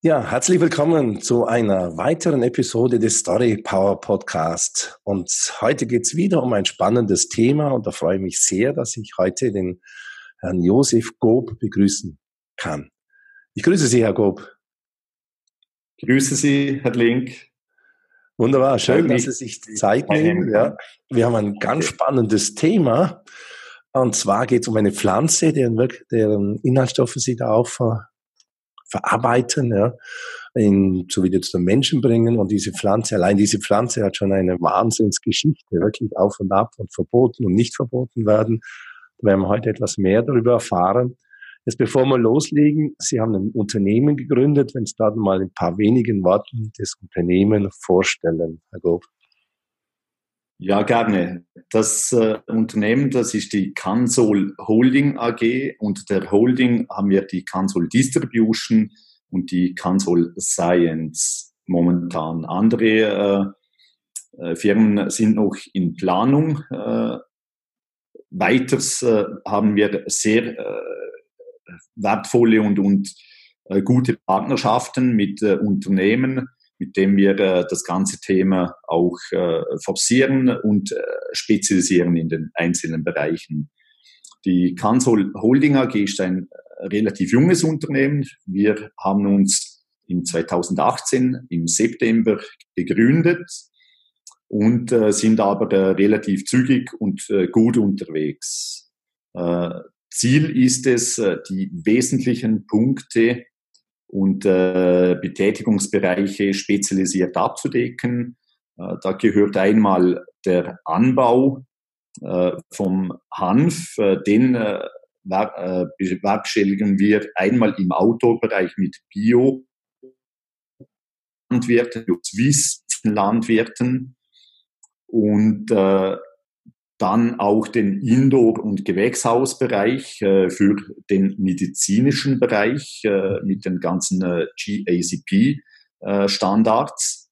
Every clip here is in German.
Ja, herzlich willkommen zu einer weiteren Episode des Story Power Podcast. Und heute geht's wieder um ein spannendes Thema und da freue ich mich sehr, dass ich heute den Herrn Josef Gob begrüßen kann. Ich grüße Sie, Herr Gob. Grüße Sie, Herr Link. Wunderbar, schön, dass Sie sich Zeit nehmen. Ja. Wir haben ein ganz spannendes Thema. Und zwar geht es um eine Pflanze, deren, deren Inhaltsstoffe Sie da auch ver verarbeiten, ja, in, so wieder zu den Menschen bringen. Und diese Pflanze, allein diese Pflanze hat schon eine Wahnsinnsgeschichte, wirklich auf und ab und verboten und nicht verboten werden. Wir haben heute etwas mehr darüber erfahren. Jetzt bevor wir loslegen, Sie haben ein Unternehmen gegründet, wenn Sie da mal ein paar wenigen Worten das Unternehmen vorstellen, Herr Gob. Ja, gerne. Das äh, Unternehmen, das ist die Cansol Holding AG. Unter der Holding haben wir die Cansol Distribution und die Cansol Science momentan. Andere äh, äh, Firmen sind noch in Planung. Äh, weiters äh, haben wir sehr äh, wertvolle und, und gute Partnerschaften mit Unternehmen, mit dem wir äh, das ganze Thema auch äh, forcieren und äh, spezialisieren in den einzelnen Bereichen. Die Cansol Holding AG ist ein äh, relativ junges Unternehmen. Wir haben uns im 2018 im September gegründet und äh, sind aber äh, relativ zügig und äh, gut unterwegs. Äh, Ziel ist es, äh, die wesentlichen Punkte und äh, Betätigungsbereiche spezialisiert abzudecken. Äh, da gehört einmal der Anbau äh, vom Hanf, äh, den äh, äh, bewerkstelligen wir einmal im Outdoor-Bereich mit Bio Landwirten, Swiss Landwirten und äh, dann auch den Indoor- und Gewächshausbereich äh, für den medizinischen Bereich äh, mit den ganzen äh, GACP-Standards. Äh,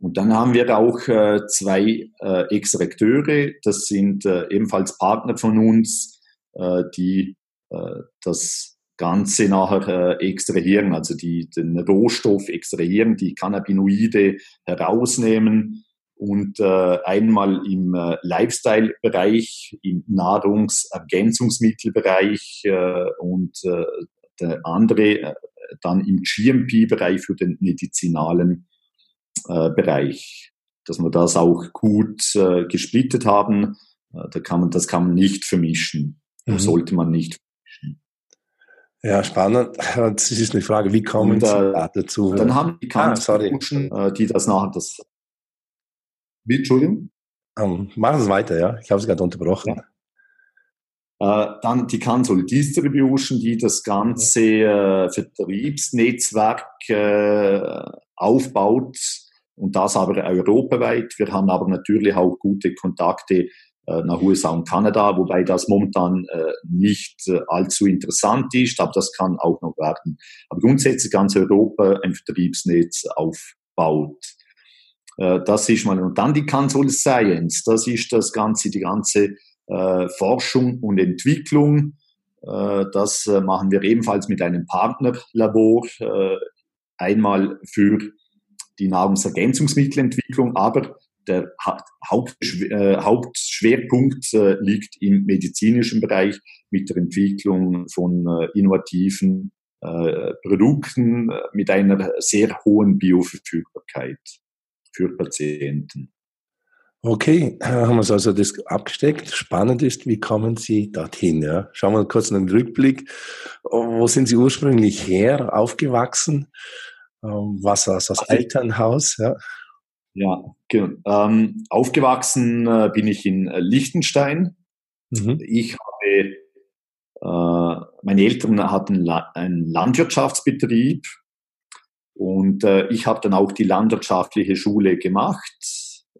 und dann haben wir auch äh, zwei äh, Extrakteure, das sind ebenfalls Partner von uns, die das Ganze nachher extrahieren, also die den Rohstoff extrahieren, die Cannabinoide herausnehmen und äh, einmal im äh, Lifestyle-Bereich, im Nahrungsergänzungsmittelbereich äh, und äh, der andere äh, dann im GMP-Bereich für den medizinalen äh, Bereich. Dass wir das auch gut äh, gesplittet haben, äh, da kann man, das kann man nicht vermischen. Mhm. sollte man nicht vermischen. Ja, spannend. Das ist eine Frage, wie kommen und, äh, Sie dazu? Dann haben die ah, äh, die das nachher das wie, Entschuldigung? Um, ähm, machen Sie weiter, ja. Ich habe Sie gerade unterbrochen. Ja. Äh, dann die Console Distribution, die das ganze äh, Vertriebsnetzwerk äh, aufbaut und das aber europaweit. Wir haben aber natürlich auch gute Kontakte nach USA und Kanada, wobei das momentan äh, nicht äh, allzu interessant ist, aber das kann auch noch werden. Aber grundsätzlich ganz Europa ein Vertriebsnetz aufbaut. Äh, das ist mal, und dann die Console Science, das ist das Ganze, die ganze äh, Forschung und Entwicklung. Äh, das äh, machen wir ebenfalls mit einem Partnerlabor, äh, einmal für die Nahrungsergänzungsmittelentwicklung, aber der Haupt, Hauptschwerpunkt liegt im medizinischen Bereich mit der Entwicklung von innovativen Produkten mit einer sehr hohen Bioverfügbarkeit für Patienten. Okay, haben wir also das abgesteckt. Spannend ist, wie kommen Sie dorthin? Ja? Schauen wir kurz einen Rückblick. Wo sind Sie ursprünglich her, aufgewachsen? Ähm, was war das Elternhaus? Ja, ja genau. Ähm, aufgewachsen äh, bin ich in äh, Liechtenstein. Mhm. Ich habe, äh, meine Eltern hatten einen Landwirtschaftsbetrieb und äh, ich habe dann auch die landwirtschaftliche Schule gemacht,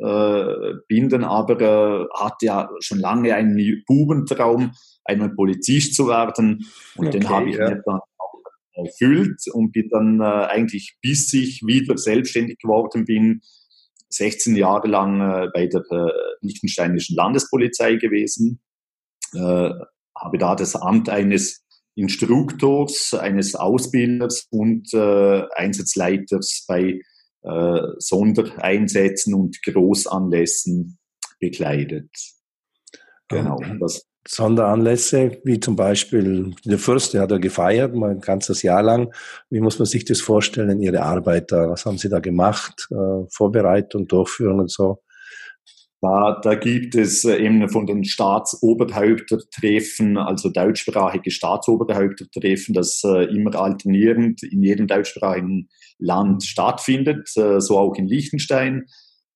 äh, bin dann aber, äh, hatte ja schon lange einen Bubentraum, einmal Polizist zu werden. Und okay, den habe ich ja. mir dann auch erfüllt und bin dann äh, eigentlich, bis ich wieder selbstständig geworden bin, 16 Jahre lang äh, bei der äh, Liechtensteinischen Landespolizei gewesen, äh, habe da das Amt eines Instruktors, eines Ausbilders und äh, Einsatzleiters bei äh, Sondereinsätzen und Großanlässen bekleidet. Genau. Das Sonderanlässe, wie zum Beispiel der Fürst, der hat er gefeiert, mal ein ganzes Jahr lang. Wie muss man sich das vorstellen, Ihre Arbeit da? Was haben Sie da gemacht? Äh, Vorbereitung, Durchführung und so? Da, da gibt es äh, eben von den Staatsoberhäuptertreffen, also deutschsprachige Staatsoberhäuptertreffen, das äh, immer alternierend in jedem deutschsprachigen Land stattfindet, äh, so auch in Liechtenstein.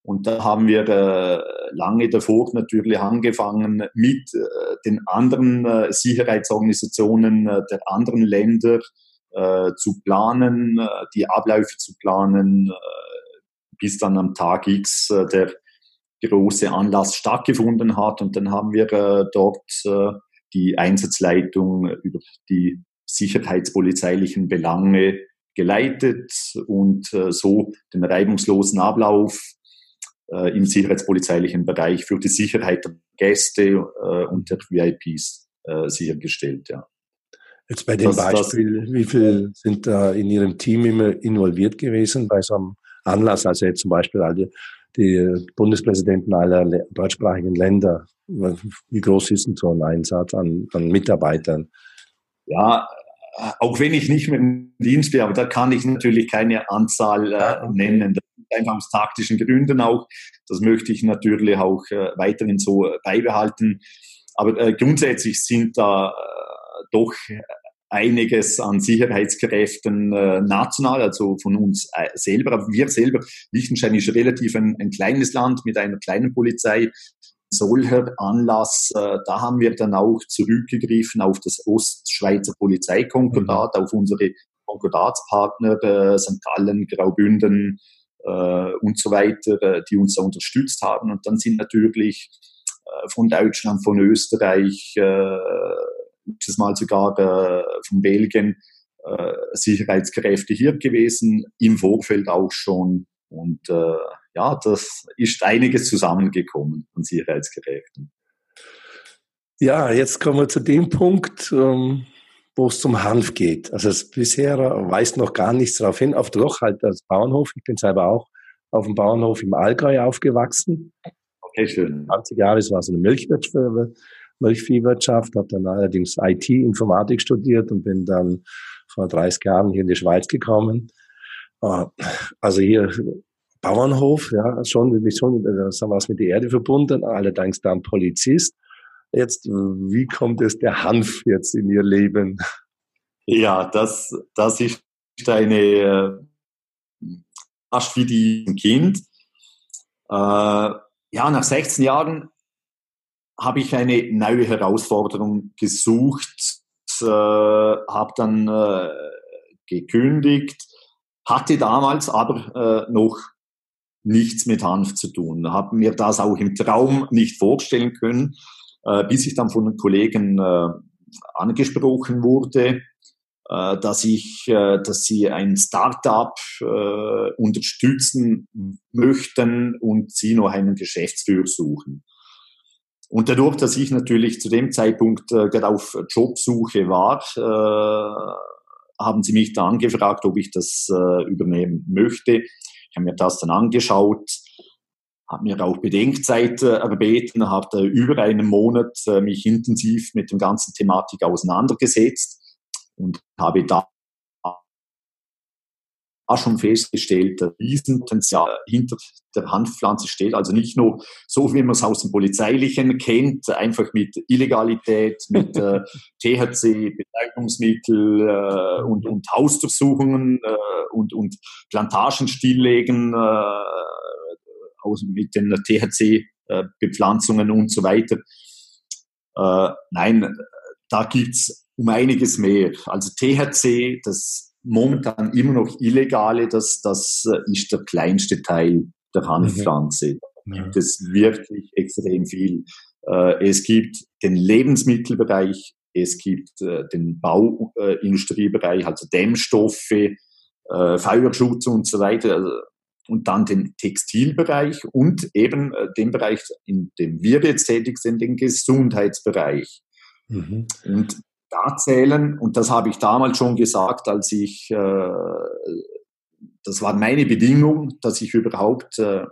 Und da haben wir äh, lange davor natürlich angefangen, mit äh, den anderen äh, Sicherheitsorganisationen der anderen Länder zu planen, die Abläufe zu planen, bis dann am Tag X der große Anlass stattgefunden hat. Und dann haben wir äh, dort äh, die Einsatzleitung über die sicherheitspolizeilichen Belange geleitet und äh, so den reibungslosen Ablauf äh, im sicherheitspolizeilichen Bereich für die Sicherheit der Gäste äh, und der VIPs äh, sichergestellt. Ja. Jetzt bei dem das, Beispiel, das, wie viele sind da in Ihrem Team immer involviert gewesen bei so einem Anlass? Also jetzt zum Beispiel alle die Bundespräsidenten aller deutschsprachigen Länder. Wie groß ist denn so ein Einsatz an, an Mitarbeitern? Ja, auch wenn ich nicht mehr im Dienst bin, aber da kann ich natürlich keine Anzahl äh, nennen. Das ist einfach aus taktischen Gründen auch. Das möchte ich natürlich auch äh, weiterhin so beibehalten. Aber äh, grundsätzlich sind da äh, doch einiges an Sicherheitskräften äh, national, also von uns äh, selber. Aber wir selber, Liechtenstein ist relativ ein, ein kleines Land mit einer kleinen Polizei. Solcher Anlass, äh, da haben wir dann auch zurückgegriffen auf das Ostschweizer Polizeikonkordat, mhm. auf unsere Konkordatspartner äh, St. Gallen, Graubünden äh, und so weiter, äh, die uns da unterstützt haben. Und dann sind natürlich äh, von Deutschland, von Österreich, äh, letztes Mal sogar äh, von Belgien äh, Sicherheitskräfte hier gewesen, im Vorfeld auch schon. Und äh, ja, das ist einiges zusammengekommen an Sicherheitskräften. Ja, jetzt kommen wir zu dem Punkt, ähm, wo es zum Hanf geht. Also es bisher weist noch gar nichts darauf hin, auf doch halt das Bauernhof. Ich bin selber auch auf dem Bauernhof im Allgäu aufgewachsen. Okay, schön. 20 Jahre, es war so eine Milchwirtschaft, Milchviehwirtschaft, habe dann allerdings IT, Informatik studiert und bin dann vor 30 Jahren hier in die Schweiz gekommen. Äh, also hier Bauernhof, ja, schon, schon, das haben wir es mit der Erde verbunden, allerdings dann Polizist. Jetzt, wie kommt es der Hanf jetzt in Ihr Leben? Ja, das, das ist eine, äh, fast wie die Kind. Äh, ja, nach 16 Jahren habe ich eine neue Herausforderung gesucht, äh, habe dann äh, gekündigt, hatte damals aber äh, noch nichts mit Hanf zu tun, habe mir das auch im Traum nicht vorstellen können, äh, bis ich dann von den Kollegen äh, angesprochen wurde, äh, dass ich, äh, dass sie ein Startup äh, unterstützen möchten und sie noch einen Geschäftsführer suchen. Und dadurch, dass ich natürlich zu dem Zeitpunkt äh, gerade auf Jobsuche war, äh, haben sie mich dann angefragt, ob ich das äh, übernehmen möchte. Ich habe mir das dann angeschaut, habe mir auch Bedenkzeit äh, erbeten, habe über einen Monat äh, mich intensiv mit dem ganzen Thematik auseinandergesetzt und habe da schon festgestellt, dass Riesenpotenzial hinter der Hanfpflanze steht. Also nicht nur so, wie man es aus dem Polizeilichen kennt, einfach mit Illegalität, mit äh, THC, Betäubungsmittel äh, und, und Hausdurchsuchungen äh, und, und Plantagen stilllegen, äh, aus, mit den THC-Bepflanzungen und so weiter. Äh, nein, da gibt's um einiges mehr. Also THC, das momentan immer noch illegale, das, das äh, ist der kleinste Teil der Hanfpflanze. Mhm. Da gibt es wirklich extrem viel. Äh, es gibt den Lebensmittelbereich, es gibt äh, den Bauindustriebereich, also Dämmstoffe, Feuerschutz und so weiter. Also, und dann den Textilbereich und eben den Bereich, in dem wir jetzt tätig sind, den Gesundheitsbereich. Mhm. Und da zählen, und das habe ich damals schon gesagt, als ich, äh, das war meine Bedingung, dass ich überhaupt äh,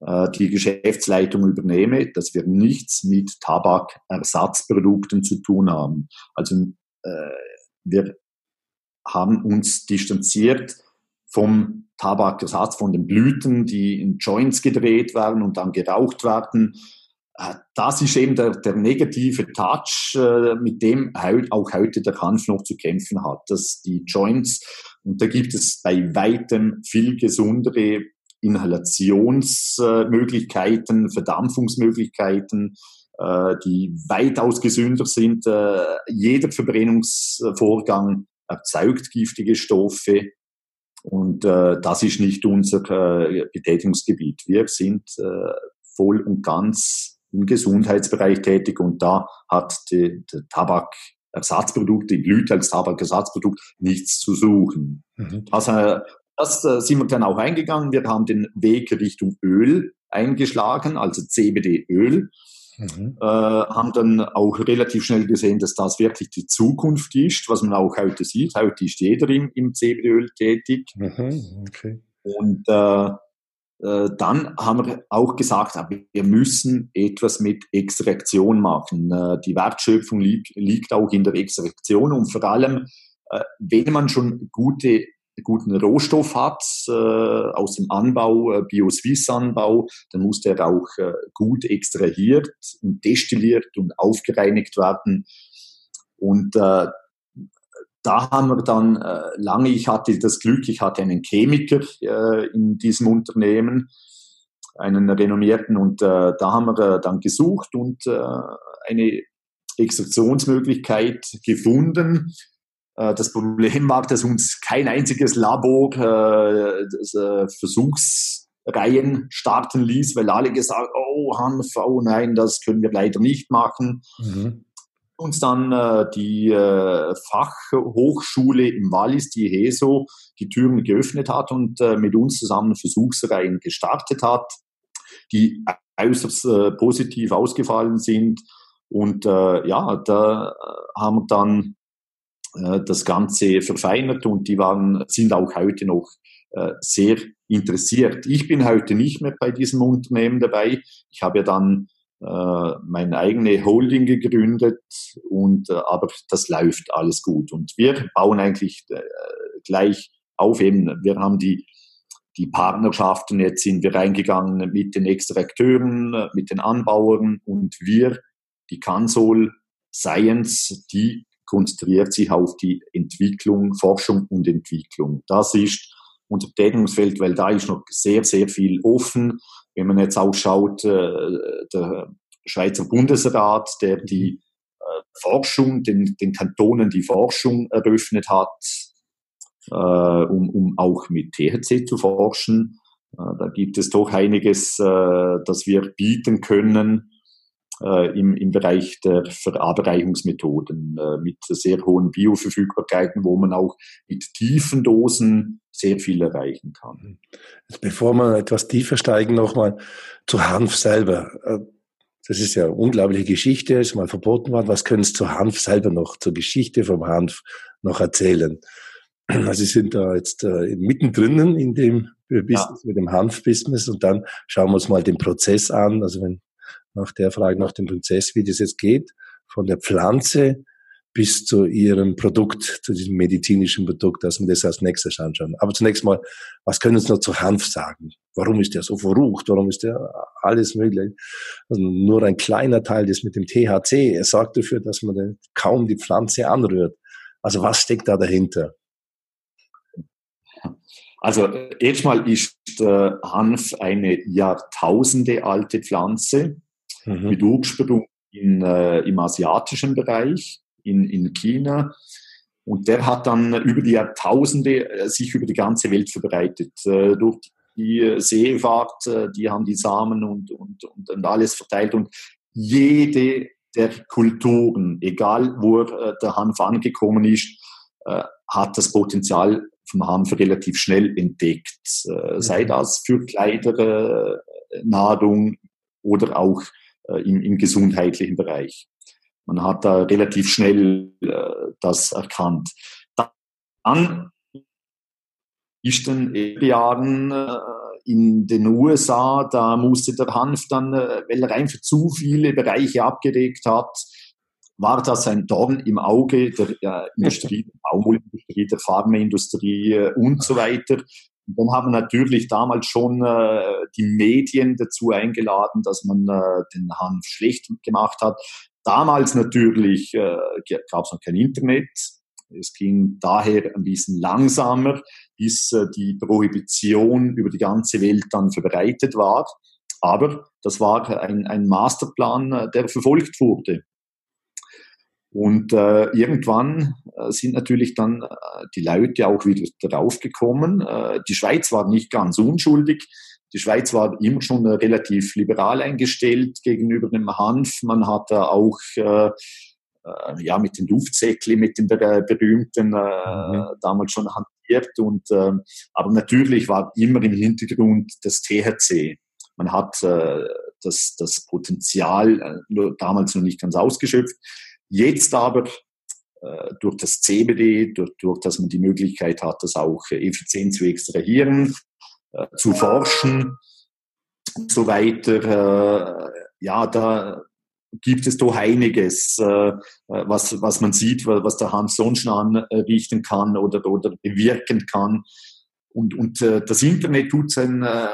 äh, die Geschäftsleitung übernehme, dass wir nichts mit Tabakersatzprodukten zu tun haben. Also äh, wir haben uns distanziert vom Tabakersatz, von den Blüten, die in Joints gedreht werden und dann geraucht werden. Äh, das ist eben der, der negative Touch, äh, mit dem auch heute der Hanf noch zu kämpfen hat, dass die Joints, und da gibt es bei weitem viel gesundere Inhalationsmöglichkeiten, Verdampfungsmöglichkeiten, äh, die weitaus gesünder sind. Jeder Verbrennungsvorgang erzeugt giftige Stoffe. Und das ist nicht unser Betätigungsgebiet. Wir sind voll und ganz im Gesundheitsbereich tätig und da hat die, Tabakersatzprodukt, die Blüte als Tabakersatzprodukt nichts zu suchen. Mhm. Also das äh, sind wir dann auch eingegangen. Wir haben den Weg Richtung Öl eingeschlagen, also CBD-Öl. Mhm. Äh, haben dann auch relativ schnell gesehen, dass das wirklich die Zukunft ist, was man auch heute sieht. Heute ist jeder im, im CBD-Öl tätig. Mhm. Okay. Und äh, äh, dann haben wir auch gesagt, wir müssen etwas mit Extraktion machen. Äh, die Wertschöpfung liegt auch in der Extraktion und vor allem, äh, wenn man schon gute guten Rohstoff hat aus dem Anbau, Bio-Swiss-Anbau, dann muss der auch gut extrahiert und destilliert und aufgereinigt werden. Und da haben wir dann äh, lange, ich hatte das Glück, ich hatte einen Chemiker äh, in diesem Unternehmen, einen renommierten, und äh, da haben wir äh, dann gesucht und äh, eine Extraktionsmöglichkeit gefunden. Äh, das Problem war, dass uns kein einziges Labor das, Versuchsreihen starten ließ, weil alle gesagt, oh Hanf, oh nein, das können wir leider nicht machen. Mhm uns dann äh, die äh, Fachhochschule im Wallis, die HESO, die Türen geöffnet hat und äh, mit uns zusammen Versuchsreihen gestartet hat, die äußerst äh, positiv ausgefallen sind. Und äh, ja, da haben wir dann äh, das Ganze verfeinert und die waren, sind auch heute noch sehr interessiert. Ich bin heute nicht mehr bei diesem Unternehmen dabei. Ich habe ja dann äh, meine eigene Holding gegründet und äh, aber das läuft alles gut. Und wir bauen eigentlich äh, gleich auf. Eben wir haben die die Partnerschaften jetzt sind wir reingegangen mit den Extrakteuren mit den Anbauern und wir die Consol Science die konzentriert sich auf die Entwicklung Forschung und Entwicklung. Das ist unser Betätigungsfeld, weil da ist noch sehr, sehr viel offen. Wenn man jetzt auch schaut, äh, der Schweizer Bundesrat, der die äh, Forschung, den, den Kantonen die Forschung eröffnet hat, äh, um, um auch mit THC zu forschen. Äh, da gibt es doch einiges, äh, das wir bieten können im, im Bereich der Verabreichungsmethoden äh, mit sehr hohen Bioverfügbarkeiten, wo man auch mit tiefen Dosen sehr viel erreichen kann. Bevor wir etwas tiefer steigen, nochmal zu Hanf selber. Äh, das ist ja eine unglaubliche Geschichte, ist mal verboten worden. Was können Sie zu Hanf selber noch, zur Geschichte vom Hanf noch erzählen? Also Sie sind da jetzt äh, mittendrin in dem Business, ja. mit dem Hanf-Business und dann schauen wir uns mal den Prozess an. Also wenn nach der Frage nach dem Prozess, wie das jetzt geht, von der Pflanze bis zu ihrem Produkt, zu diesem medizinischen Produkt, dass wir das als nächstes anschauen. Aber zunächst mal, was können Sie noch zu Hanf sagen? Warum ist der so verrucht? Warum ist der alles möglich? Also nur ein kleiner Teil ist mit dem THC. Er sorgt dafür, dass man kaum die Pflanze anrührt. Also was steckt da dahinter? Also erstmal ist äh, Hanf eine Jahrtausende alte Pflanze mhm. mit Ursprung in, äh, im asiatischen Bereich, in, in China. Und der hat dann über die Jahrtausende äh, sich über die ganze Welt verbreitet. Äh, durch die Seefahrt, äh, die haben die Samen und, und, und, und alles verteilt. Und jede der Kulturen, egal wo äh, der Hanf angekommen ist, hat das Potenzial vom Hanf relativ schnell entdeckt. Sei mhm. das für Kleider, Nahrung oder auch im, im gesundheitlichen Bereich. Man hat da relativ schnell äh, das erkannt. Dann ist den Jahren äh, in den USA, da musste der Hanf dann, äh, weil er einfach zu viele Bereiche abgedeckt hat, war das ein Dorn im Auge der äh, Industrie, der Baumwollindustrie, der Pharmaindustrie äh, und so weiter. Und dann haben natürlich damals schon äh, die Medien dazu eingeladen, dass man äh, den Hanf schlecht gemacht hat. Damals natürlich äh, gab es noch kein Internet. Es ging daher ein bisschen langsamer, bis äh, die Prohibition über die ganze Welt dann verbreitet war. Aber das war ein, ein Masterplan, äh, der verfolgt wurde. Und äh, irgendwann äh, sind natürlich dann äh, die Leute auch wieder draufgekommen. Äh, die Schweiz war nicht ganz unschuldig. Die Schweiz war immer schon äh, relativ liberal eingestellt gegenüber dem Hanf. Man hat da auch äh, äh, ja mit den Luftsäckli, mit den berühmten äh, mhm. damals schon hantiert. Und äh, aber natürlich war immer im Hintergrund das THC. Man hat äh, das, das Potenzial äh, damals noch nicht ganz ausgeschöpft. Jetzt aber äh, durch das CBD, durch, durch dass man die Möglichkeit hat, das auch effizient zu extrahieren, äh, zu forschen und so weiter. Äh, ja, da gibt es doch einiges, äh, was, was man sieht, was der Hans sonst anrichten kann oder, oder bewirken kann. Und, und äh, das Internet tut sein äh,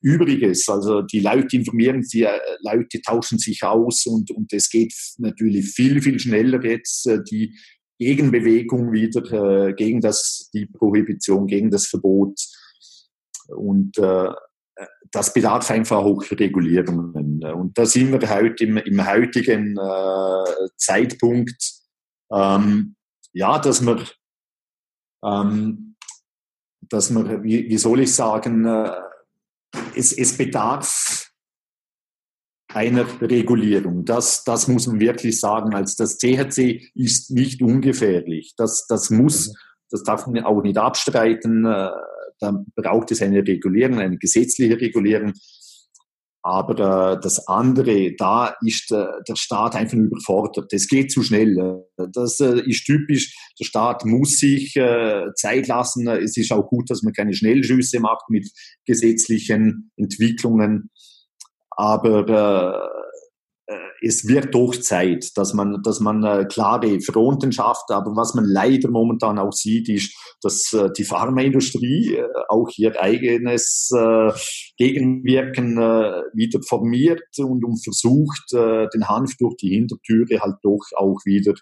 Übriges. Also die Leute informieren, die äh, Leute tauschen sich aus und, und es geht natürlich viel, viel schneller jetzt äh, die Gegenbewegung wieder äh, gegen das, die Prohibition, gegen das Verbot. Und äh, das bedarf einfach auch Regulierungen. Und da sind wir heute im, im heutigen äh, Zeitpunkt, ähm, ja, dass man, ähm, dass man, wie, wie soll ich sagen, äh, es, es bedarf einer Regulierung. Das, das muss man wirklich sagen. Als das THC ist nicht ungefährlich. Das, das muss, mhm. das darf man auch nicht abstreiten. Äh, da braucht es eine Regulierung, eine gesetzliche Regulierung. Aber äh, das andere, da ist äh, der Staat einfach überfordert. Es geht zu schnell. Das äh, ist typisch. Der Staat muss sich äh, Zeit lassen. Es ist auch gut, dass man keine Schnellschüsse macht mit gesetzlichen Entwicklungen. Aber äh, es wird doch Zeit, dass man, dass man äh, klare Fronten schafft. Aber was man leider momentan auch sieht, ist, dass äh, die Pharmaindustrie äh, auch ihr eigenes äh, Gegenwirken äh, wieder formiert und, und versucht, äh, den Hanf durch die Hintertüre halt doch auch wieder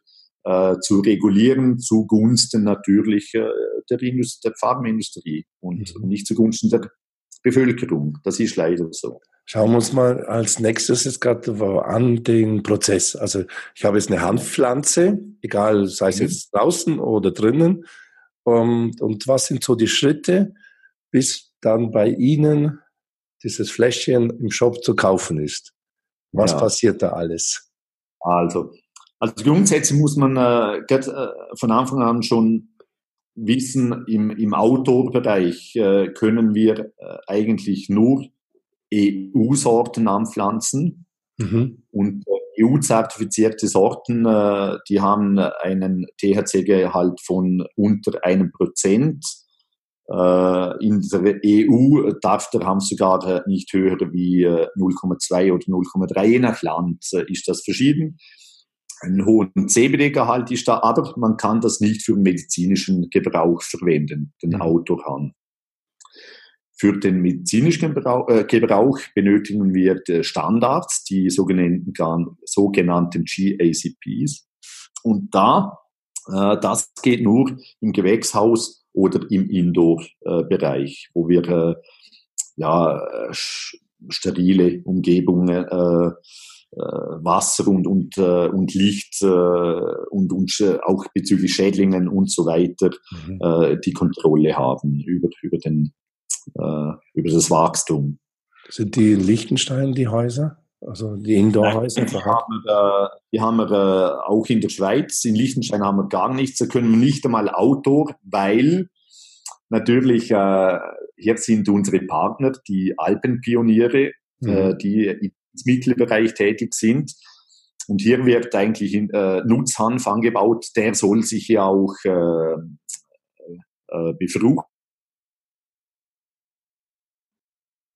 äh, zu regulieren, zugunsten natürlich äh, der, Indust der Pharmaindustrie und mhm. nicht zugunsten der Bevölkerung. Das ist leider so. Schauen wir uns mal als nächstes jetzt gerade an den Prozess. Also ich habe jetzt eine Hanfpflanze, egal sei es mhm. jetzt draußen oder drinnen. Und, und was sind so die Schritte, bis dann bei Ihnen dieses Fläschchen im Shop zu kaufen ist? Was ja. passiert da alles? Also, also grundsätzlich muss man äh, äh, von Anfang an schon wissen, im, im Outdoor-Bereich äh, können wir äh, eigentlich nur EU-Sorten anpflanzen. Mhm. Und äh, EU-zertifizierte Sorten, äh, die haben einen THC-Gehalt von unter einem Prozent. Äh, in der EU darf der sogar nicht höher wie 0,2 oder 0,3. Je nach Land ist das verschieden. Einen hohen CBD-Gehalt ist da, aber man kann das nicht für medizinischen Gebrauch verwenden, den mhm. Für den medizinischen äh, Gebrauch benötigen wir Standards, die sogenannten, sogenannten GACPs. Und da, äh, das geht nur im Gewächshaus oder im Indoor-Bereich, wo wir ja, sterile Umgebungen Wasser und, und, und Licht und, und auch bezüglich Schädlingen und so weiter mhm. die Kontrolle haben über, über den äh, über das Wachstum. Sind die in Liechtenstein die Häuser? Also die Indoor-Häuser? Die haben, wir, die haben wir äh, auch in der Schweiz. In Liechtenstein haben wir gar nichts. Da können wir nicht einmal Outdoor, weil natürlich äh, hier sind unsere Partner, die Alpenpioniere, mhm. äh, die im Mittelbereich tätig sind. Und hier wird eigentlich äh, Nutzhanf angebaut, der soll sich ja auch äh, äh, befruchten.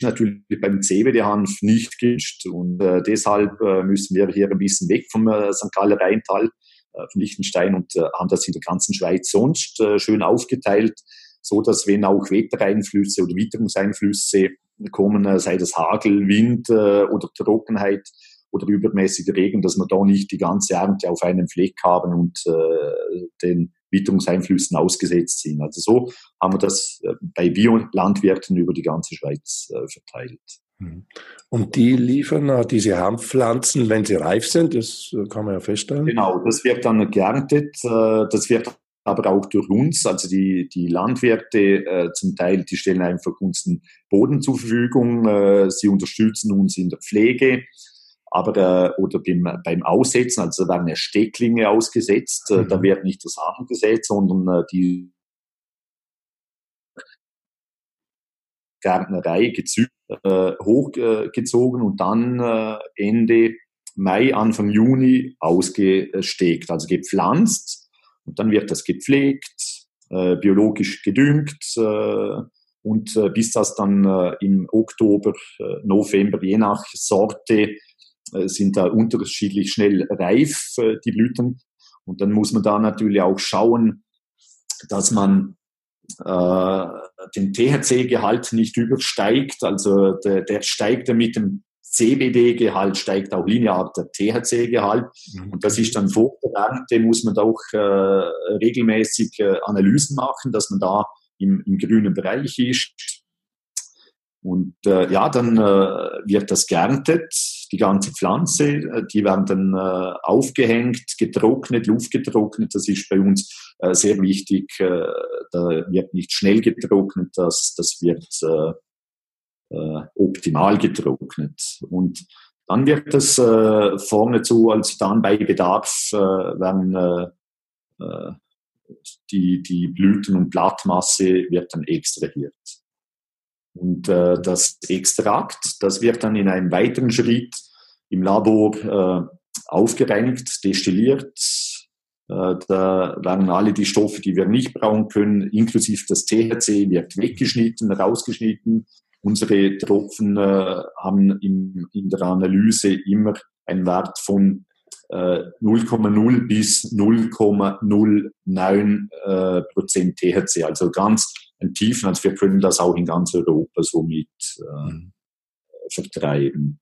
Natürlich beim CBD-Hanf nicht gewünscht und äh, deshalb äh, müssen wir hier ein bisschen weg vom äh, St. Galler Rheintal, äh, von Liechtenstein und äh, haben das in der ganzen Schweiz sonst äh, schön aufgeteilt, so dass wenn auch Wettereinflüsse oder Witterungseinflüsse kommen, äh, sei das Hagel, Wind äh, oder Trockenheit, oder übermäßiger Regen, dass wir da nicht die ganze Ernte auf einem Fleck haben und äh, den Witterungseinflüssen ausgesetzt sind. Also so haben wir das äh, bei Biolandwirten über die ganze Schweiz äh, verteilt. Mhm. Und die liefern diese Hanfpflanzen, wenn sie reif sind, das äh, kann man ja feststellen. Genau, das wird dann geerntet. Das wird aber auch durch uns, also die, die Landwirte äh, zum Teil, die stellen einfach uns den Boden zur Verfügung, äh, sie unterstützen uns in der Pflege, aber äh, oder beim, beim Aussetzen, also da werden ja Stecklinge ausgesetzt, äh, mhm. da wird nicht das Samen gesetzt, sondern äh, die Gärtnerei gezügt, äh, hochgezogen und dann äh, Ende Mai, Anfang Juni ausgesteckt, also gepflanzt und dann wird das gepflegt, äh, biologisch gedüngt äh, und äh, bis das dann äh, im Oktober, äh, November, je nach Sorte, sind da unterschiedlich schnell reif, äh, die Blüten. Und dann muss man da natürlich auch schauen, dass man äh, den THC-Gehalt nicht übersteigt. Also der, der steigt mit dem CBD-Gehalt, steigt auch linear der THC-Gehalt. Mhm. Und das ist dann vor der Ernte, muss man da auch äh, regelmäßig äh, Analysen machen, dass man da im, im grünen Bereich ist. Und äh, ja, dann äh, wird das geerntet, die ganze Pflanze, äh, die werden dann äh, aufgehängt, getrocknet, luftgetrocknet. Das ist bei uns äh, sehr wichtig. Äh, da wird nicht schnell getrocknet, das, das wird äh, äh, optimal getrocknet. Und dann wird äh, vorne zu, als dann bei Bedarf werden die, die Blüten- und Blattmasse wird dann extrahiert. Und äh, das Extrakt, das wird dann in einem weiteren Schritt im Labor äh, aufgereinigt, destilliert. Äh, da werden alle die Stoffe, die wir nicht brauchen können, inklusive das THC, wird weggeschnitten, rausgeschnitten. Unsere Tropfen äh, haben im, in der Analyse immer einen Wert von 0,0 äh, bis 0,09 äh, Prozent THC, also ganz Tiefen. Also wir können das auch in ganz Europa somit äh, mhm. vertreiben.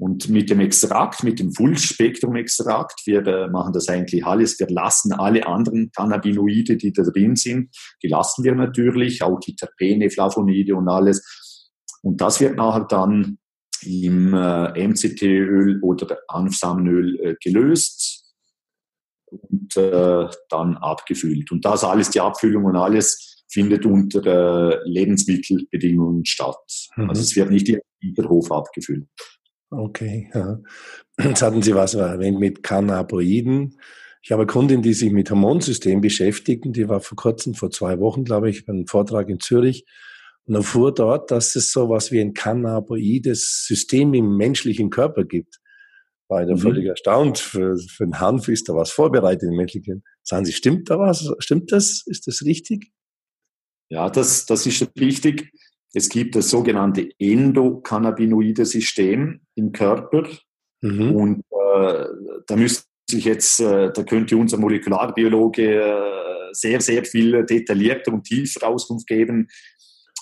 Und mit dem Extrakt, mit dem Full-Spektrum-Extrakt, wir äh, machen das eigentlich alles. Wir lassen alle anderen Cannabinoide, die da drin sind, die lassen wir natürlich, auch die Terpene, Flavonoide und alles. Und das wird nachher dann im äh, MCT-Öl oder Hanfsamenöl äh, gelöst und äh, dann abgefüllt. Und das alles, die Abfüllung und alles findet unter äh, Lebensmittelbedingungen statt. Mhm. Also es wird nicht im Hinterhof abgefüllt. Okay, ja. Jetzt hatten Sie was erwähnt mit Cannabinoiden. Ich habe eine Kundin, die sich mit Hormonsystem beschäftigt, die war vor kurzem, vor zwei Wochen, glaube ich, bei einem Vortrag in Zürich und erfuhr dort, dass es so was wie ein cannabinoides System im menschlichen Körper gibt. War ich mhm. völlig erstaunt. Für, für den Hanf ist da was vorbereitet im menschlichen. Sagen Sie, stimmt da was? Stimmt das? Ist das richtig? Ja, das, das ist richtig. Es gibt das sogenannte endokannabinoide System im Körper. Mhm. Und äh, da müsste ich jetzt, äh, da könnte unser Molekularbiologe äh, sehr, sehr viel detaillierter und tiefer Auskunft geben.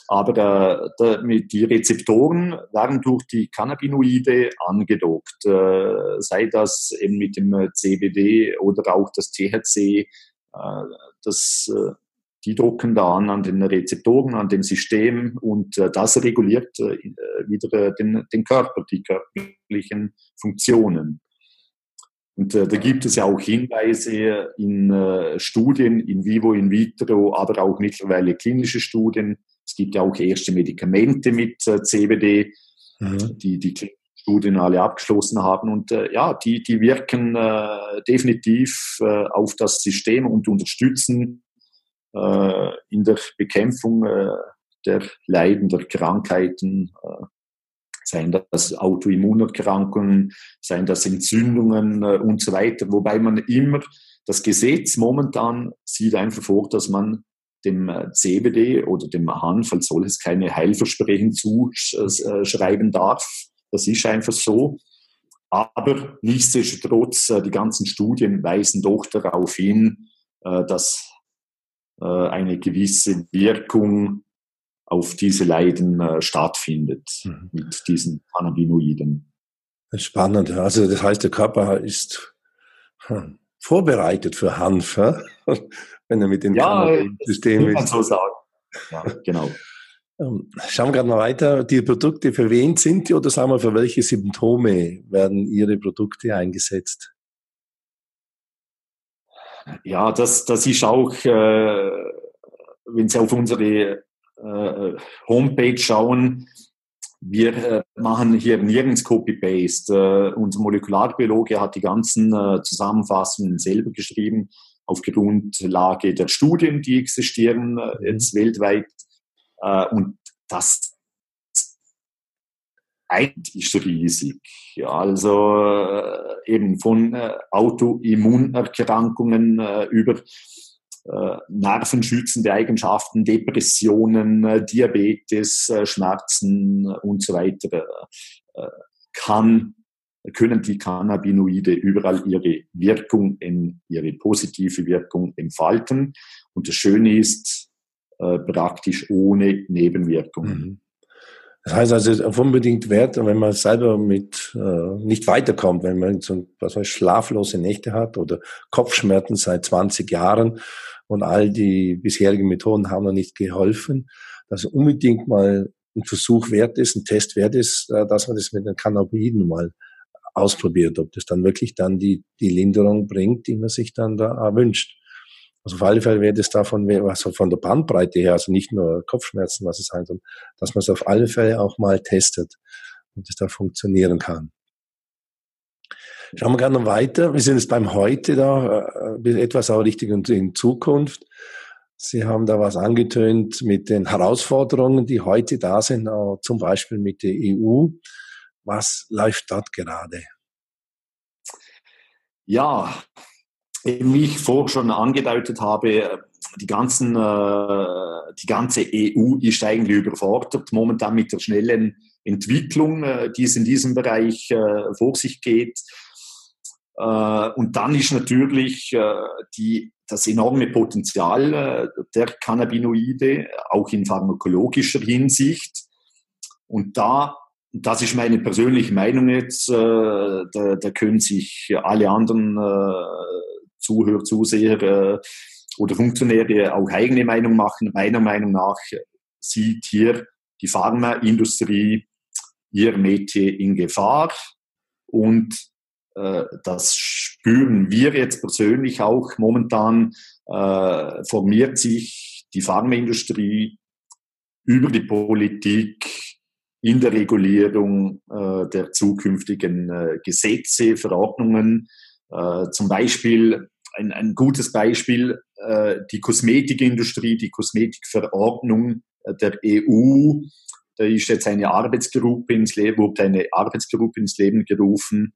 Aber äh, die Rezeptoren werden durch die Cannabinoide angedockt, äh, sei das eben mit dem CBD oder auch das THC. Äh, das äh, die drucken da an, an den Rezeptoren, an dem System und äh, das reguliert äh, wieder äh, den, den Körper, die körperlichen Funktionen. Und äh, da gibt es ja auch Hinweise in äh, Studien, in vivo, in vitro, aber auch mittlerweile klinische Studien. Es gibt ja auch erste Medikamente mit äh, CBD, mhm. die die Studien alle abgeschlossen haben. Und äh, ja, die, die wirken äh, definitiv auf das System und unterstützen äh, in der Bekämpfung äh, der Leiden, der Krankheiten, äh, seien das Autoimmunerkrankungen, seien das Entzündungen äh, und so weiter. Wobei man immer, das Gesetz momentan sieht einfach vor, dass man dem äh, CBD oder dem Hanf als solches keine Heilversprechen zuschreiben darf. Das ist einfach so. Aber nichtsdestotrotz, äh, die ganzen Studien weisen doch darauf hin, dass eine gewisse Wirkung auf diese Leiden äh, stattfindet mhm. mit diesen Cannabinoiden. Spannend. Also das heißt, der Körper ist hm, vorbereitet für Hanf, wenn er mit dem ja, System ist. so sagen. Ja, genau. Ähm, schauen wir gerade mal weiter. Die Produkte, für wen sind die oder sagen wir, für welche Symptome werden Ihre Produkte eingesetzt? Ja, das, das ist auch, äh, wenn Sie auf unsere äh, Homepage schauen, wir äh, machen hier nirgends Copy-Paste. Äh, unser Molekularbiologe hat die ganzen äh, Zusammenfassungen selber geschrieben, auf Grundlage der Studien, die existieren äh, mhm. jetzt weltweit. Und das eigentlich ist riesig. Ja, also äh, eben von äh, Autoimmunerkrankungen äh, über äh, nervenschützende Eigenschaften, Depressionen, äh, Diabetes, äh, Schmerzen und so weiter, kann, können die Cannabinoide überall ihre Wirkung, in, ihre positive Wirkung entfalten. Und das Schöne ist, praktisch ohne Nebenwirkungen. Mhm. Das heißt also, ist unbedingt wert, wenn man selber mit äh, nicht weiterkommt, wenn man so was heißt, schlaflose Nächte hat oder Kopfschmerzen seit 20 Jahren und all die bisherigen Methoden haben noch nicht geholfen, dass unbedingt mal ein Versuch wert ist, ein Test wert ist, äh, dass man das mit den Cannabinoiden mal ausprobiert, ob das dann wirklich dann die, die Linderung bringt, die man sich dann da erwünscht. Also auf alle Fälle wäre das davon, also von der Bandbreite her, also nicht nur Kopfschmerzen, was es sein soll, dass man es auf alle Fälle auch mal testet und es da funktionieren kann. Schauen wir gerne weiter. Wir sind jetzt beim Heute da, äh, etwas auch richtig in Zukunft. Sie haben da was angetönt mit den Herausforderungen, die heute da sind, zum Beispiel mit der EU. Was läuft dort gerade? Ja, wie ich vorher schon angedeutet habe, die, ganzen, äh, die ganze EU ist eigentlich überfordert momentan mit der schnellen Entwicklung, äh, die es in diesem Bereich vor sich geht. Äh, und dann ist natürlich äh, die, das enorme Potenzial äh, der Cannabinoide, auch in pharmakologischer Hinsicht. Und da, das ist meine persönliche Meinung jetzt, da, da können sich alle anderen Zuhörer, Zuseher oder Funktionäre auch eigene Meinung machen. Meiner Meinung nach sieht hier die Pharmaindustrie ihr Metier in Gefahr und äh, das spüren wir jetzt persönlich auch. Momentan äh, formiert sich die Pharmaindustrie über die Politik in der Regulierung äh, der zukünftigen äh, Gesetze, Verordnungen. Äh, zum Beispiel ein, ein gutes Beispiel, äh, die Kosmetikindustrie, die Kosmetikverordnung der EU. Da ist jetzt eine Arbeitsgruppe ins Leben, wurde eine Arbeitsgruppe ins Leben gerufen,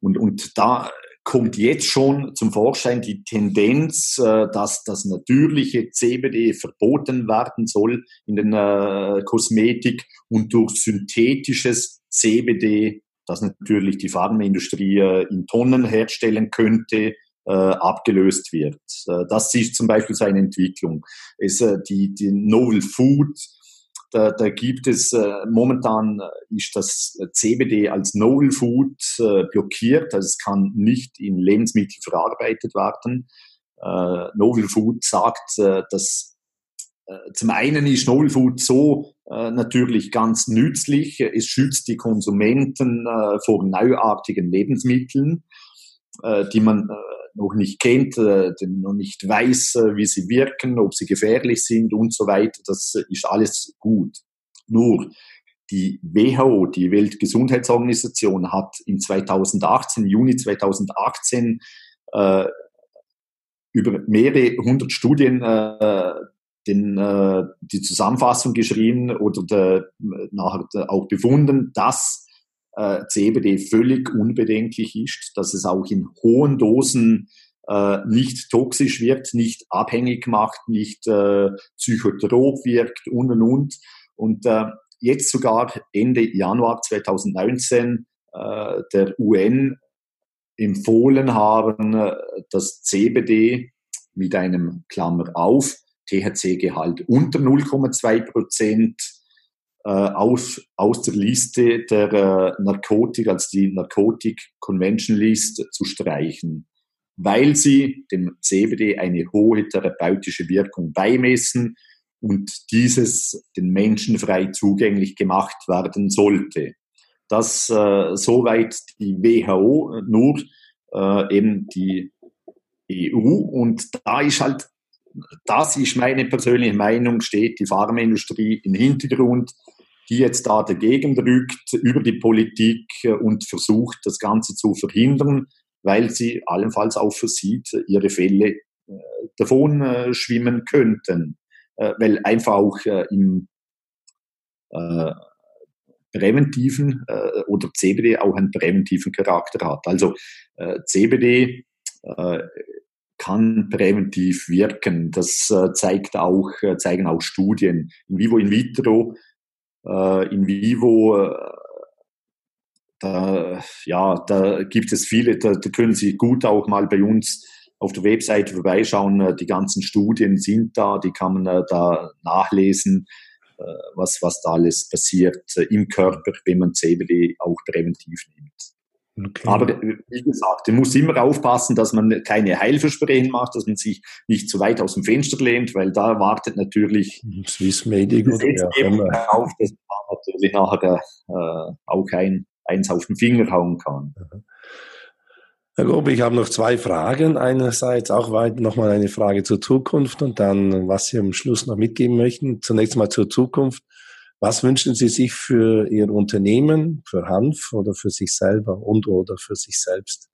und, und da kommt jetzt schon zum Vorschein die Tendenz, äh, dass das natürliche CBD verboten werden soll in den äh, Kosmetik und durch synthetisches CBD, das natürlich die Pharmaindustrie äh, in Tonnen herstellen könnte, äh, abgelöst wird. Äh, das ist zum Beispiel so eine Entwicklung. Es, äh, die, die Novel Food da, da gibt es äh, momentan äh, ist das CBD als Novel Food äh, blockiert, also es kann nicht in Lebensmittel verarbeitet werden. Äh, Novel Food sagt, äh, dass äh, zum einen ist Novel Food so äh, natürlich ganz nützlich. Es schützt die Konsumenten äh, vor neuartigen Lebensmitteln, äh, die man äh, noch nicht kennt, äh, noch nicht weiß, äh, wie sie wirken, ob sie gefährlich sind und so weiter. Das ist alles gut. Nur die WHO, die Weltgesundheitsorganisation, hat in 2018, Juni 2018, äh, über mehrere hundert Studien äh, den, äh, die Zusammenfassung geschrieben oder der, nachher auch befunden, dass äh, CBD völlig unbedenklich ist, dass es auch in hohen Dosen äh, nicht toxisch wird, nicht abhängig macht, nicht äh, psychotrop wirkt und und und. Und äh, jetzt sogar Ende Januar 2019 äh, der UN empfohlen haben, äh, dass CBD mit einem Klammer auf THC-Gehalt unter 0,2 Prozent aus, aus der Liste der äh, Narkotik, als die Narcotic Convention List zu streichen, weil sie dem CBD eine hohe therapeutische Wirkung beimessen und dieses den Menschen frei zugänglich gemacht werden sollte. Das äh, soweit die WHO, nur äh, eben die EU. Und da ist halt, das ist meine persönliche Meinung, steht die Pharmaindustrie im Hintergrund, die jetzt da dagegen drückt über die Politik und versucht, das Ganze zu verhindern, weil sie allenfalls auch versieht, ihre Fälle äh, davon äh, schwimmen könnten. Äh, weil einfach auch äh, im äh, präventiven äh, oder CBD auch einen präventiven Charakter hat. Also äh, CBD äh, kann präventiv wirken. Das äh, zeigt auch, äh, zeigen auch Studien. In vivo, in vitro, äh, in vivo, da, ja, da gibt es viele, da, da können Sie gut auch mal bei uns auf der Webseite vorbeischauen. Die ganzen Studien sind da, die kann man da nachlesen. Äh, was, was da alles passiert äh, im Körper, wenn man CBD auch präventiv nimmt. Okay. Aber äh, wie gesagt, man muss immer aufpassen, dass man keine Heilversprechen macht, dass man sich nicht zu weit aus dem Fenster lehnt, weil da wartet natürlich Swiss Medic oder ja, auf, dass man natürlich nachher äh, auch ein, eins auf den Finger hauen kann. Mhm. Herr Grobe, ich habe noch zwei Fragen. Einerseits auch nochmal eine Frage zur Zukunft und dann, was Sie am Schluss noch mitgeben möchten. Zunächst mal zur Zukunft. Was wünschen Sie sich für Ihr Unternehmen, für Hanf oder für sich selber und oder für sich selbst?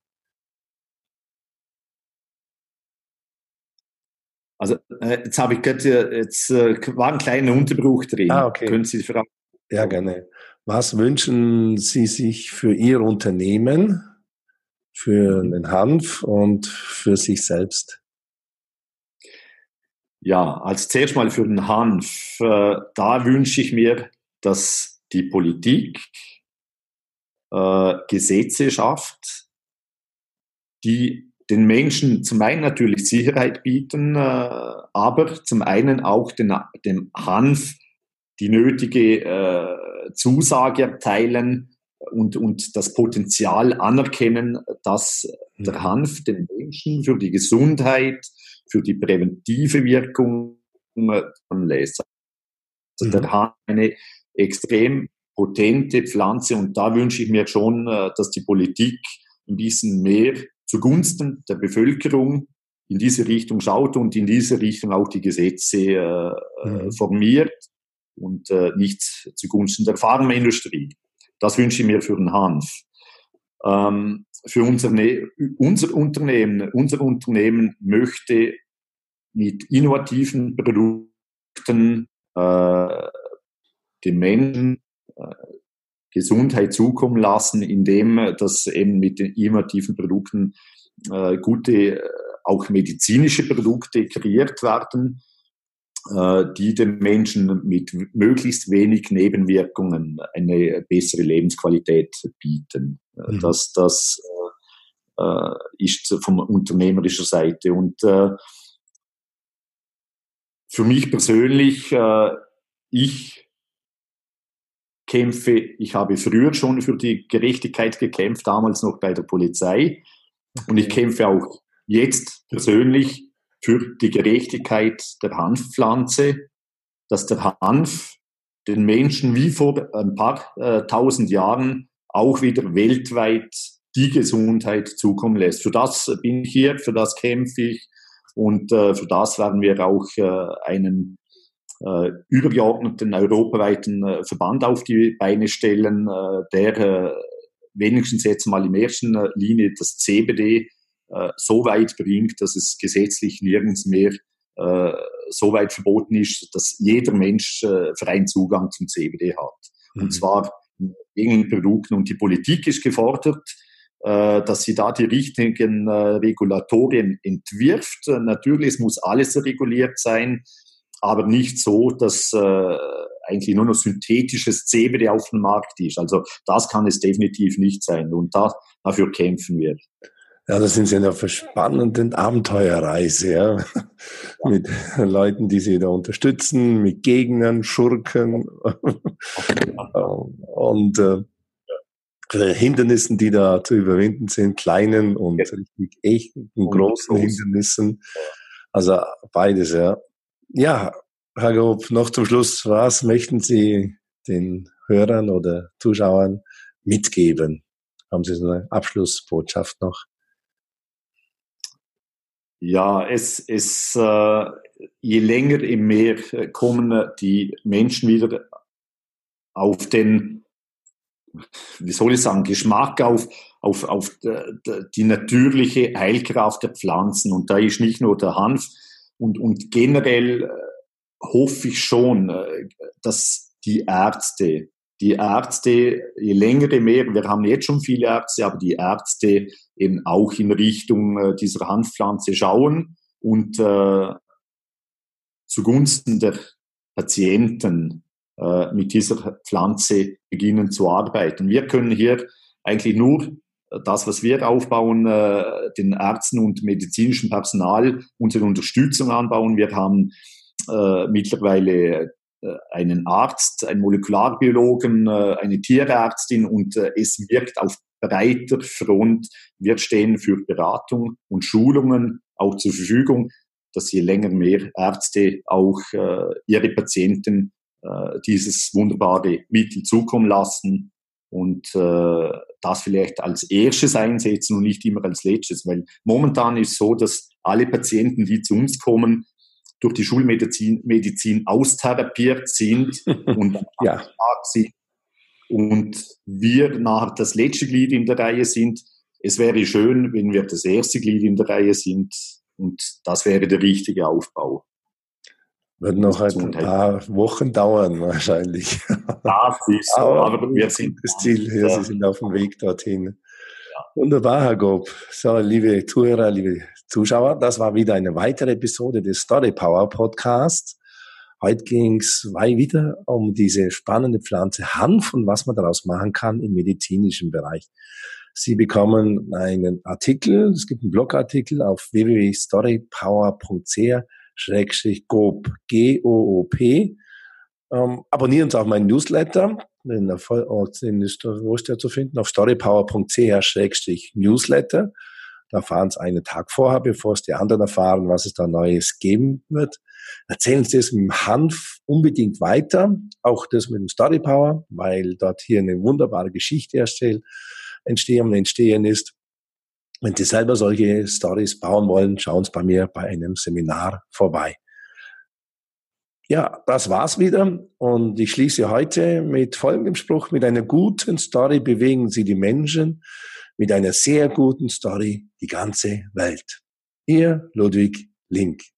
Also äh, jetzt habe ich gerade jetzt äh, war ein kleiner Unterbruch drin. Ah, okay. Können Sie die Frage? Ja, gerne. Was wünschen Sie sich für Ihr Unternehmen, für den Hanf und für sich selbst? Ja, als zuerst mal für den Hanf. Äh, da wünsche ich mir, dass die Politik äh, Gesetze schafft, die den Menschen zum einen natürlich Sicherheit bieten, äh, aber zum einen auch den, dem Hanf die nötige äh, Zusage erteilen, und, und das Potenzial anerkennen, dass der mhm. Hanf den Menschen für die Gesundheit, für die präventive Wirkung lässt. Also der mhm. Hanf eine extrem potente Pflanze und da wünsche ich mir schon, äh, dass die Politik ein bisschen mehr zugunsten der Bevölkerung in diese Richtung schaut und in diese Richtung auch die Gesetze äh, äh mhm. formiert und äh, nicht zugunsten der Pharmaindustrie. Das wünsche ich mir für den Hanf. Ähm, für unser, ne unser Unternehmen, unser Unternehmen möchte mit innovativen Produkten äh, den Menschen äh, Gesundheit zukommen lassen, indem das eben mit den innovativen Produkten äh, gute, äh, auch medizinische Produkte kreiert werden, äh, die den Menschen mit möglichst wenig Nebenwirkungen eine bessere Lebensqualität bieten. Äh, mhm. Das, das äh, ist von unternehmerischer Seite. Und äh, für mich persönlich, äh, ich kämpfe, ich habe früher schon für die Gerechtigkeit gekämpft, damals noch bei der Polizei. Und ich kämpfe auch jetzt persönlich für die Gerechtigkeit der Hanfpflanze, dass der Hanf den Menschen wie vor ein paar äh, tausend Jahren auch wieder weltweit die Gesundheit zukommen lässt. Für das bin ich hier, für das kämpfe ich und äh, für das werden wir auch äh, einen äh, übergeordneten europaweiten äh, Verband auf die Beine stellen, äh, der äh, wenigstens jetzt mal in erster Linie das CBD äh, so weit bringt, dass es gesetzlich nirgends mehr äh, so weit verboten ist, dass jeder Mensch äh, freien Zugang zum CBD hat. Mhm. Und zwar in Produkten. Und die Politik ist gefordert, äh, dass sie da die richtigen äh, Regulatorien entwirft. Natürlich, es muss alles reguliert sein, aber nicht so, dass äh, eigentlich nur noch synthetisches CBD auf dem Markt ist. Also das kann es definitiv nicht sein und da, dafür kämpfen wir. Ja, das sind Sie in einer spannenden Abenteuerreise, ja. mit Leuten, die Sie da unterstützen, mit Gegnern, Schurken und äh, Hindernissen, die da zu überwinden sind, kleinen und richtig echten, großen Hindernissen. Also beides, ja. Ja, Herr Grob, noch zum Schluss, was möchten Sie den Hörern oder Zuschauern mitgeben? Haben Sie so eine Abschlussbotschaft noch? Ja, es, es äh, je länger im Meer kommen die Menschen wieder auf den, wie soll ich sagen, Geschmack auf, auf, auf die natürliche Heilkraft der Pflanzen. Und da ist nicht nur der Hanf und, und generell hoffe ich schon, äh, dass die Ärzte, die Ärzte, je länger, je mehr, wir haben jetzt schon viele Ärzte, aber die Ärzte eben auch in Richtung äh, dieser Hanfpflanze schauen und äh, zugunsten der Patienten äh, mit dieser Pflanze beginnen zu arbeiten. Wir können hier eigentlich nur das, was wir aufbauen, äh, den Ärzten und medizinischen Personal unsere Unterstützung anbauen. Wir haben äh, mittlerweile äh, einen Arzt, einen Molekularbiologen, äh, eine Tierärztin und äh, es wirkt auf breiter Front. Wir stehen für Beratung und Schulungen auch zur Verfügung, dass je länger mehr Ärzte auch äh, ihre Patienten äh, dieses wunderbare Mittel zukommen lassen und äh, das vielleicht als erstes einsetzen und nicht immer als letztes, weil momentan ist so, dass alle Patienten, die zu uns kommen, durch die Schulmedizin Medizin austherapiert sind und ja. sind und wir nachher das letzte Glied in der Reihe sind. Es wäre schön, wenn wir das erste Glied in der Reihe sind und das wäre der richtige Aufbau. Wird noch ein paar Wochen dauern wahrscheinlich. Das ist so, aber, aber wir sind das Ziel. Ja, Sie sind auf dem Weg dorthin. Wunderbar, Herr Gob. So, liebe Zuhörer, liebe Zuschauer, das war wieder eine weitere Episode des Story Power Podcast. Heute ging es wieder um diese spannende Pflanze Hanf und was man daraus machen kann im medizinischen Bereich. Sie bekommen einen Artikel, es gibt einen Blogartikel auf www.storypower.ch-goop, G-O-O-P. Ähm, abonnieren Sie auch meinen Newsletter den, den ist, wo ist der zu finden? Auf storypower.ch-newsletter. Da erfahren Sie einen Tag vorher, bevor es die anderen erfahren, was es da Neues geben wird. Erzählen Sie es mit dem Hanf unbedingt weiter, auch das mit dem Storypower, weil dort hier eine wunderbare Geschichte erstellt, entstehen und entstehen ist. Wenn Sie selber solche Stories bauen wollen, schauen Sie bei mir bei einem Seminar vorbei. Ja, das war's wieder. Und ich schließe heute mit folgendem Spruch. Mit einer guten Story bewegen Sie die Menschen. Mit einer sehr guten Story die ganze Welt. Ihr Ludwig Link.